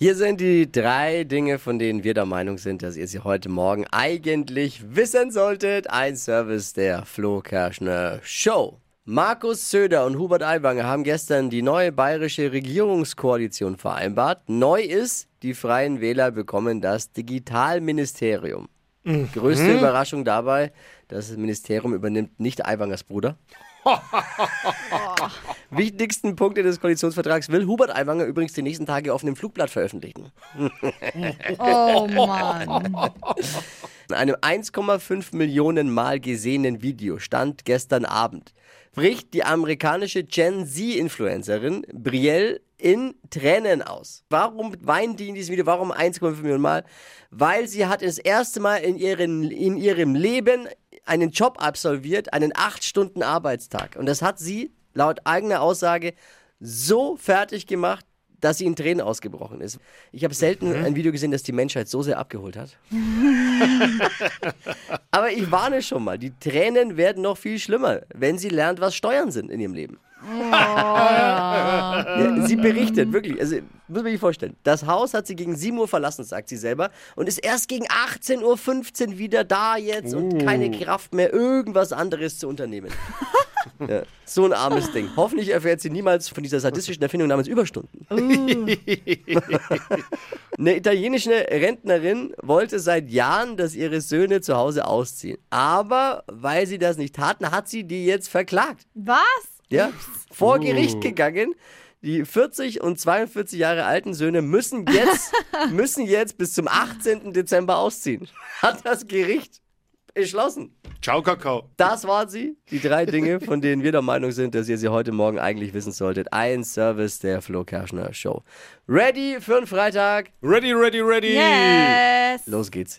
Hier sind die drei Dinge, von denen wir der Meinung sind, dass ihr sie heute Morgen eigentlich wissen solltet. Ein Service der Flo Kerschner Show. Markus Söder und Hubert Aiwanger haben gestern die neue bayerische Regierungskoalition vereinbart. Neu ist, die Freien Wähler bekommen das Digitalministerium. Größte Überraschung dabei, das Ministerium übernimmt nicht Aiwangers Bruder. Wichtigsten Punkte des Koalitionsvertrags will Hubert Aiwanger übrigens die nächsten Tage auf einem Flugblatt veröffentlichen. Oh Mann. In einem 1,5 Millionen Mal gesehenen Video stand gestern Abend, bricht die amerikanische Gen Z-Influencerin Brielle in Tränen aus. Warum weint die in diesem Video? Warum 1,5 Millionen Mal? Weil sie hat das erste Mal in, ihren, in ihrem Leben einen Job absolviert, einen 8-Stunden-Arbeitstag. Und das hat sie laut eigener Aussage so fertig gemacht, dass sie in Tränen ausgebrochen ist. Ich habe selten ein Video gesehen, das die Menschheit so sehr abgeholt hat. Aber ich warne schon mal, die Tränen werden noch viel schlimmer, wenn sie lernt, was Steuern sind in ihrem Leben. Ja, sie berichtet, wirklich, also muss man sich vorstellen, das Haus hat sie gegen 7 Uhr verlassen, sagt sie selber, und ist erst gegen 18.15 Uhr wieder da jetzt und keine Kraft mehr, irgendwas anderes zu unternehmen. Ja, so ein armes Ding. Hoffentlich erfährt sie niemals von dieser sadistischen Erfindung namens Überstunden. Eine italienische Rentnerin wollte seit Jahren, dass ihre Söhne zu Hause ausziehen. Aber weil sie das nicht taten, hat sie die jetzt verklagt. Was? Ja, vor Gericht gegangen. Die 40 und 42 Jahre alten Söhne müssen jetzt, müssen jetzt bis zum 18. Dezember ausziehen. Hat das Gericht beschlossen. Ciao, Kakao. Das waren sie. Die drei Dinge, von denen wir der Meinung sind, dass ihr sie heute Morgen eigentlich wissen solltet. Ein Service der Flo Kerschner Show. Ready für einen Freitag? Ready, ready, ready. Yes. Los geht's.